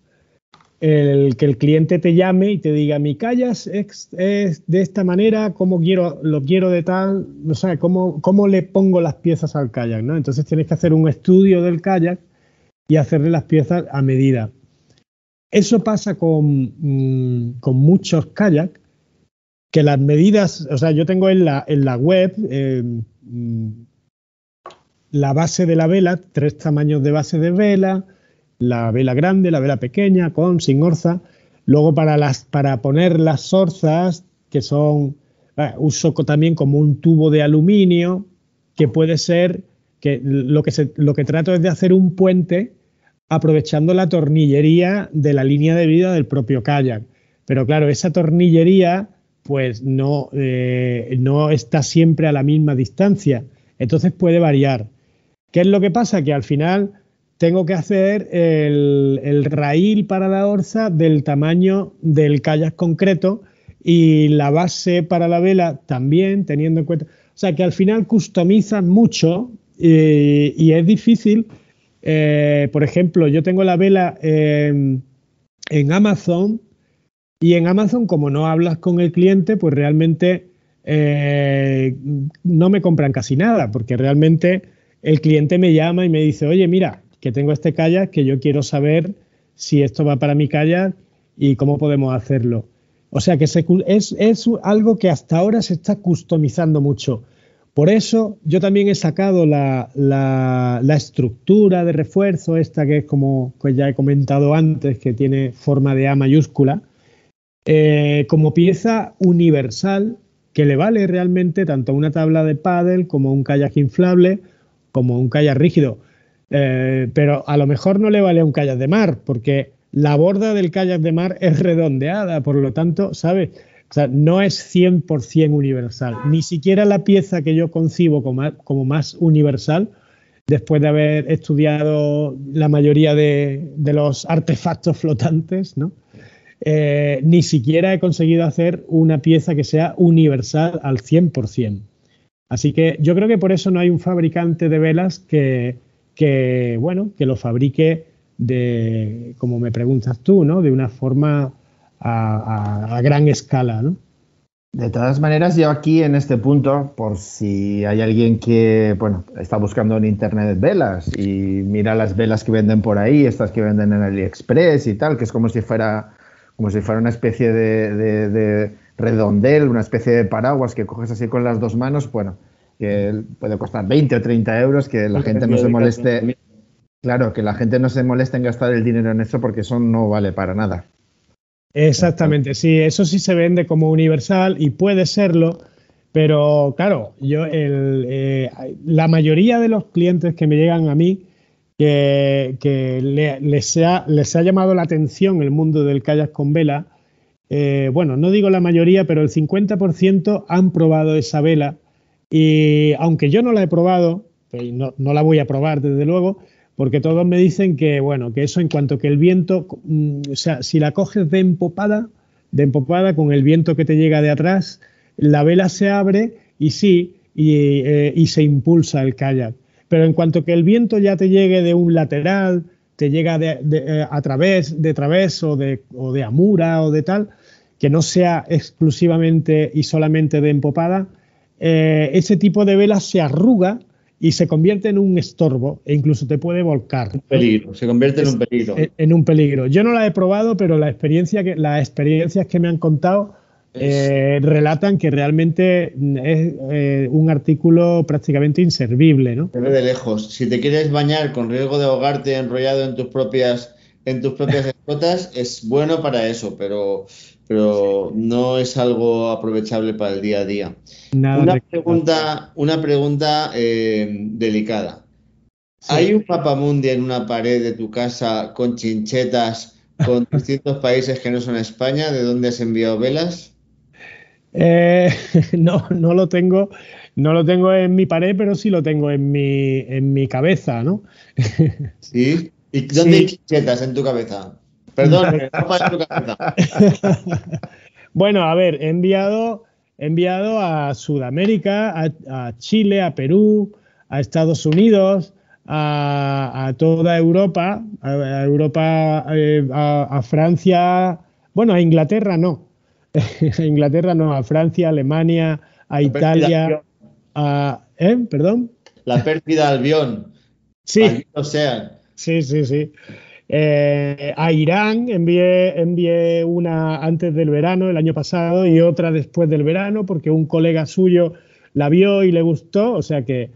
El, que el cliente te llame y te diga, mi callas es, de esta manera, cómo quiero, lo quiero de tal, no sé, cómo, cómo le pongo las piezas al kayak, ¿no? Entonces tienes que hacer un estudio del kayak y hacerle las piezas a medida. Eso pasa con, mm, con muchos kayaks, que las medidas, o sea, yo tengo en la, en la web, eh, mm, la base de la vela, tres tamaños de base de vela, la vela grande, la vela pequeña, con, sin orza. Luego para, las, para poner las orzas, que son, eh, uso también como un tubo de aluminio, que puede ser, que lo que, se, lo que trato es de hacer un puente aprovechando la tornillería de la línea de vida del propio kayak. Pero claro, esa tornillería pues no, eh, no está siempre a la misma distancia. Entonces puede variar. ¿Qué es lo que pasa? Que al final tengo que hacer el, raíl para la orza del tamaño del kayak concreto y la base para la vela también, teniendo en cuenta. O sea que al final customizan mucho y, es difícil. Eh, por ejemplo, yo tengo la vela en Amazon y en Amazon, como no hablas con el cliente, pues realmente eh, no me compran casi nada, porque realmente el cliente me llama y me dice, oye, mira, que tengo este kayak, que yo quiero saber si esto va para mi kayak y cómo podemos hacerlo. O sea que es, algo que hasta ahora se está customizando mucho. Por eso yo también he sacado la, estructura de refuerzo, esta que es como pues ya he comentado antes, que tiene forma de A mayúscula, eh, como pieza universal que le vale realmente tanto una tabla de paddle como un kayak inflable como un kayak rígido. Eh, pero a lo mejor no le vale un kayak de mar, porque la borda del kayak de mar es redondeada, por lo tanto, ¿sabes? O sea, no es 100% universal. Ni siquiera la pieza que yo concibo como, más universal, después de haber estudiado la mayoría de, los artefactos flotantes, ¿no? Eh, ni siquiera he conseguido hacer una pieza que sea universal al 100%. Así que yo creo que por eso no hay un fabricante de velas que, bueno, que lo fabrique de, como me preguntas tú, ¿no? De una forma a, gran escala, ¿no? De todas maneras, yo aquí en este punto, por si hay alguien que bueno, está buscando en internet velas y mira las velas que venden por ahí, estas que venden en AliExpress y tal, que es como si fuera, como si fuera una especie de redondel, una especie de paraguas que coges así con las dos manos, bueno, que puede costar 20 o 30 euros, que la gente no se moleste. Claro, que la gente no se moleste en gastar el dinero en eso porque eso no vale para nada. Exactamente, sí, eso sí se vende como universal y puede serlo, pero claro, yo eh, la mayoría de los clientes que me llegan a mí que, les, ha, les ha llamado la atención el mundo del kayak con vela, eh, bueno, no digo la mayoría, pero el 50% han probado esa vela y aunque yo no la he probado, pues no, la voy a probar desde luego, porque todos me dicen que, bueno, que eso en cuanto que el viento, mm, o sea, si la coges de empopada, de empopada con el viento que te llega de atrás, la vela se abre y sí, y, y se impulsa el kayak. Pero en cuanto que el viento ya te llegue de un lateral, te llega de, eh, a través de través o de, o de amura o de tal, que no sea exclusivamente y solamente de empopada, eh, ese tipo de vela se arruga y se convierte en un estorbo e incluso te puede volcar. Un peligro, se convierte en un peligro. En, un peligro. Yo no la he probado, pero la experiencia que, las experiencias que me han contado eh, relatan que realmente es eh, un artículo prácticamente inservible, ¿no? Se ve de lejos. Si te quieres bañar con riesgo de ahogarte enrollado en tus propias en tus propias escotas, es bueno para eso, pero, pero no es algo aprovechable para el día a día. una, pregunta, una pregunta eh, delicada. ¿Hay un papamundi en una pared de tu casa con chinchetas con distintos países que no son España? ¿De dónde has enviado velas? Eh, no, no lo tengo, no lo tengo en mi pared, pero sí lo tengo en mi, en mi cabeza, ¿no? Sí. ¿Y dónde hay chinchetas en tu cabeza? Perdón, bueno, a ver, he enviado, he enviado a Sudamérica, a, Chile, a Perú, a Estados Unidos, a, toda Europa, a, Europa, eh, a Francia, bueno, a Inglaterra no, a Inglaterra no, a Francia, Alemania, a Italia, a... ¿Eh? ¿Perdón? La pérdida Albión. Sí. O sea. Sí, sí, sí. Eh, a Irán envié, envié una antes del verano, el año pasado, y otra después del verano, porque un colega suyo la vio y le gustó, o sea que,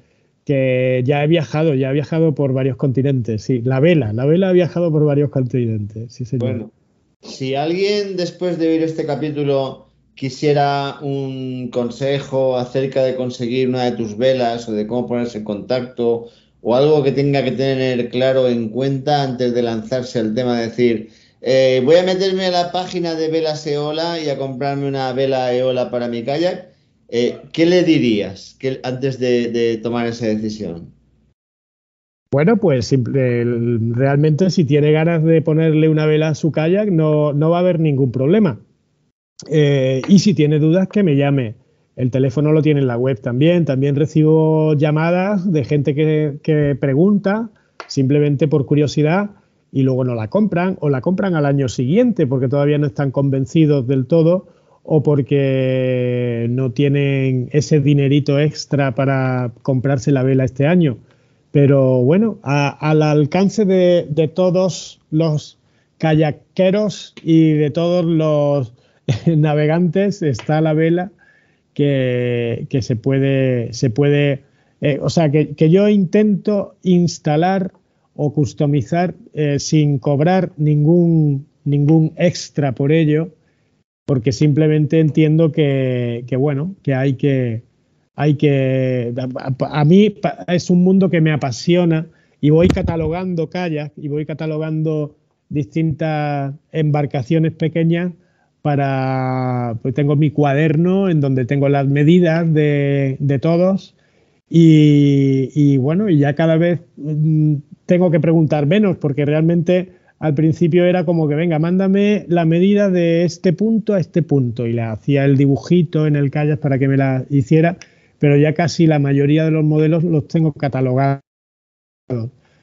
que ya he viajado, ya he viajado por varios continentes, sí, la vela, la vela ha viajado por varios continentes, sí señor. Bueno, si alguien después de oír este capítulo quisiera un consejo acerca de conseguir una de tus velas o de cómo ponerse en contacto o algo que tenga que tener claro en cuenta antes de lanzarse al tema de decir, eh, voy a meterme a la página de Velas Eola y a comprarme una vela Eola para mi kayak, eh, ¿qué le dirías antes de tomar esa decisión? Bueno, pues realmente si tiene ganas de ponerle una vela a su kayak no, no va a haber ningún problema. Eh, y si tiene dudas, que me llame. El teléfono lo tiene en la web también. También recibo llamadas de gente que, pregunta simplemente por curiosidad y luego no la compran o la compran al año siguiente porque todavía no están convencidos del todo o porque no tienen ese dinerito extra para comprarse la vela este año. Pero bueno, al alcance de, todos los kayakeros y de todos los navegantes está la vela que, se puede, se puede eh, o sea, que, yo intento instalar o customizar eh, sin cobrar ningún, ningún extra por ello, porque simplemente entiendo que, que bueno, que hay que, hay que, a, mí es un mundo que me apasiona y voy catalogando kayak y voy catalogando distintas embarcaciones pequeñas para, pues tengo mi cuaderno en donde tengo las medidas de, todos y, y, bueno, y ya cada vez mm, tengo que preguntar menos porque realmente al principio era como que venga, mándame la medida de este punto a este punto y le hacía el dibujito en el kayak para que me la hiciera pero ya casi la mayoría de los modelos los tengo catalogados.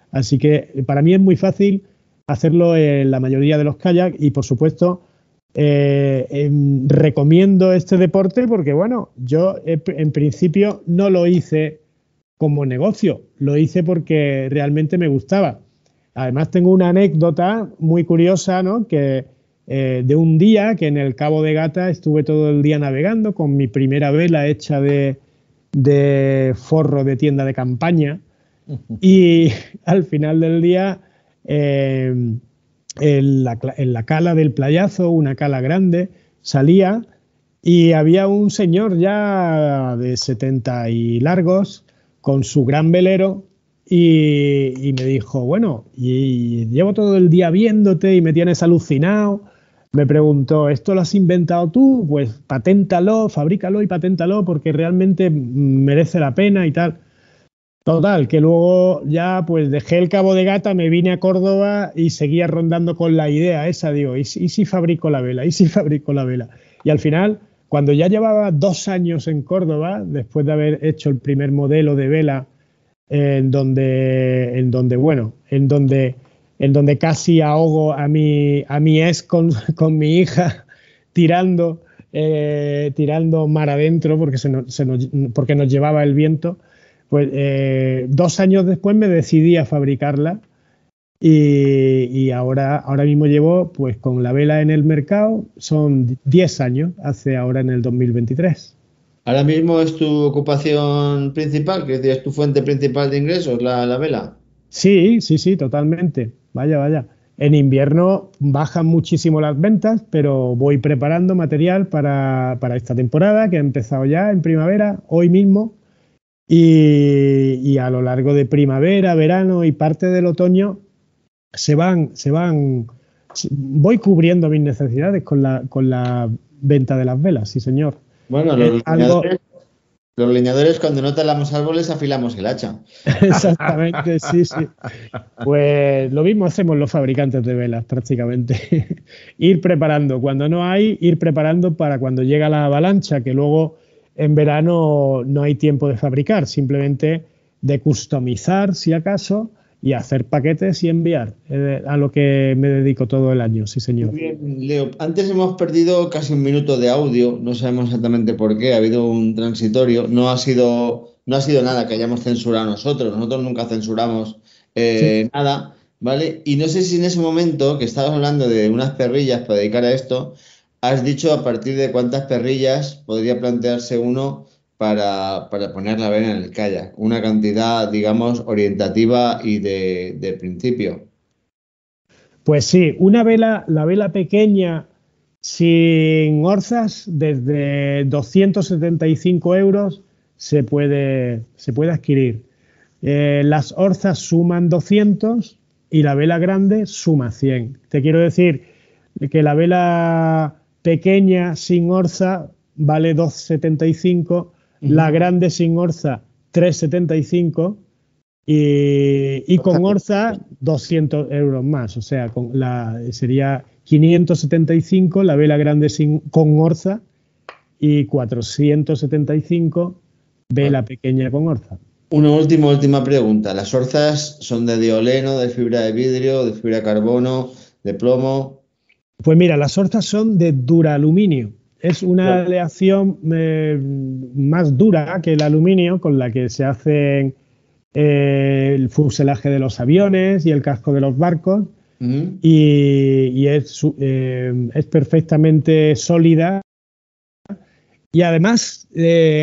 Así que para mí es muy fácil hacerlo en la mayoría de los kayaks y por supuesto eh, em, recomiendo este deporte porque bueno, yo en principio no lo hice como negocio, lo hice porque realmente me gustaba. Además tengo una anécdota muy curiosa, ¿no? Que eh, de un día que en el Cabo de Gata estuve todo el día navegando con mi primera vela hecha de, de forro de tienda de campaña y al final del día eh, en, la, cala del playazo, una cala grande, salía y había un señor ya de 70 y largos con su gran velero y, y, me dijo, bueno, y llevo todo el día viéndote y me tienes alucinado me preguntó, ¿esto lo has inventado tú? Pues paténtalo, fabrícalo y paténtalo porque realmente merece la pena y tal. Total, que luego ya pues dejé el cabo de gata, me vine a Córdoba y seguía rondando con la idea esa, digo, ¿y, si fabrico la vela? ¿Y si fabrico la vela? Y al final Cuando ya llevaba dos años en Córdoba, después de haber hecho el primer modelo de vela, en donde, en donde bueno, en donde, en donde casi ahogo a mi, a mi ex con, mi hija tirando, eh, tirando mar adentro porque, se nos, porque nos llevaba el viento, pues eh, dos años después me decidí a fabricarla y, ahora, ahora mismo llevo, pues con la vela en el mercado, son 10 años, hace ahora en el 2023. ¿Ahora mismo es tu ocupación principal? que es tu fuente principal de ingresos, la, la vela? Sí, sí, sí, totalmente. Vaya, vaya. En invierno bajan muchísimo las ventas, pero voy preparando material para, para, esta temporada que ha empezado ya en primavera, hoy mismo, y, y, a lo largo de primavera, verano y parte del otoño se van, se van, voy cubriendo mis necesidades con la, con la venta de las velas, sí señor. Bueno, los, leñadores, los leñadores cuando no talamos árboles afilamos el hacha. Exactamente, sí, sí. Pues lo mismo hacemos los fabricantes de velas prácticamente. ir preparando, cuando no hay, ir preparando para cuando llega la avalancha, que luego en verano no hay tiempo de fabricar, simplemente de customizar si acaso y hacer paquetes y enviar, eh, a lo que me dedico todo el año, sí señor. Muy bien, Leo. Antes hemos perdido casi un minuto de audio, no sabemos exactamente por qué, ha habido un transitorio, no ha sido, no ha sido nada que hayamos censurado nosotros, nosotros nunca censuramos eh, nada, ¿vale? Y no sé si en ese momento que estabas hablando de unas perrillas para dedicar a esto, has dicho a partir de cuántas perrillas podría plantearse uno para, para poner la vela en el kayak. Una cantidad, digamos, orientativa y de, principio. Pues sí, una vela, la vela pequeña sin orzas, desde 275 euros se puede, se puede adquirir. Eh, las orzas suman 200 y la vela grande suma 100. Te quiero decir que la vela pequeña sin orza vale 275 la grande sin orza 375 y, y con orza 200 euros más, o sea, con la, sería 575 la vela grande sin, con orza y 475 vela pequeña con orza. Una última, última pregunta. ¿Las orzas son de dioleno, de fibra de vidrio, de fibra de carbono, de plomo? Pues mira, las orzas son de duraluminio. Es una aleación eh, más dura que el aluminio con la que se hacen eh, el fuselaje de los aviones y el casco de los barcos. Y, es, eh, es, perfectamente sólida. Y además,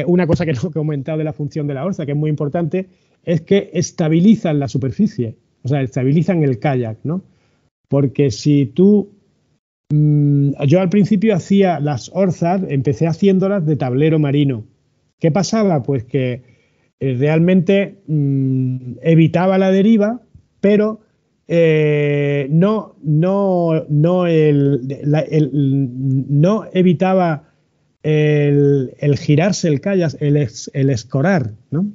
una cosa que no he comentado de la función de la orza, que es muy importante, es que estabilizan la superficie, o sea, estabilizan el kayak, ¿no? Porque si tú Mm, yo al principio hacía las orzas, empecé haciéndolas de tablero marino. ¿Qué pasaba? Pues que eh, realmente mm, evitaba la deriva, pero eh, no, no, no, el, no evitaba el, girarse el callas, el, el escorar, ¿no?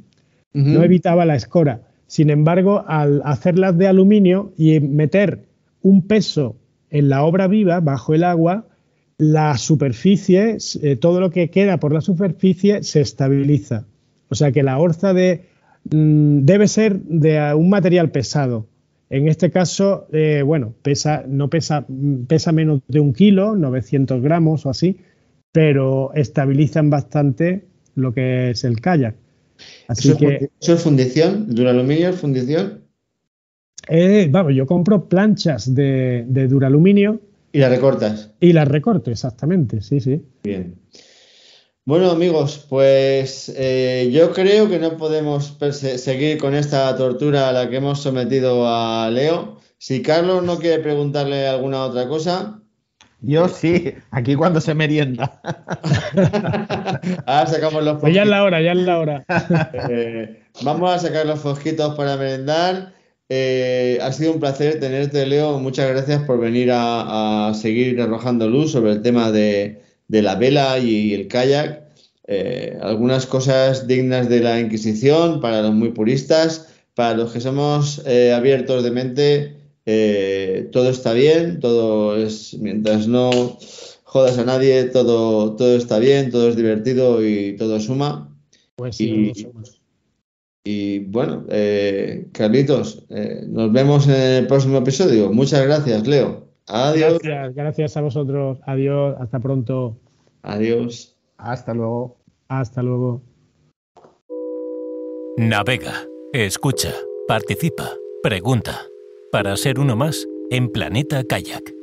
No evitaba la escora. Sin embargo, al hacerlas de aluminio y meter un peso en la obra viva, bajo el agua, la superficie, eh, todo lo que queda por la superficie se estabiliza. O sea que la orza de, mm, debe ser de un material pesado. En este caso, eh, bueno, pesa, no pesa, pesa menos de un kilo, 900 gramos o así, pero estabilizan bastante lo que es el kayak. Así que, ¿Eso es fundición? ¿Duraluminio es fundición? Eh, vamos, yo compro planchas de, duraluminio. ¿Y las recortas? Y las recorto, exactamente, sí, sí. Bien. Bueno, amigos, pues eh, yo creo que no podemos seguir con esta tortura a la que hemos sometido a Leo. Si Carlos no quiere preguntarle alguna otra cosa. Yo sí, aquí cuando se merienda. Ahora sacamos los Pues ya es la hora, ya es la hora. Eh, vamos a sacar los fosquitos para merendar. Eh, ha sido un placer tenerte, Leo. Muchas gracias por venir a, seguir arrojando luz sobre el tema de, la vela y, el kayak. Eh, algunas cosas dignas de la Inquisición para los muy puristas. Para los que somos eh, abiertos de mente, todo está bien, todo es mientras no jodas a nadie, todo, todo está bien, todo es divertido y todo suma. Pues sí, y, y bueno, eh, Carlitos, eh, nos vemos en el próximo episodio. Muchas gracias, Leo. Adiós. Gracias, gracias a vosotros. Adiós, hasta pronto. Adiós. Hasta luego. Hasta luego. Navega, escucha, participa, pregunta. Para ser uno más en Planeta Kayak.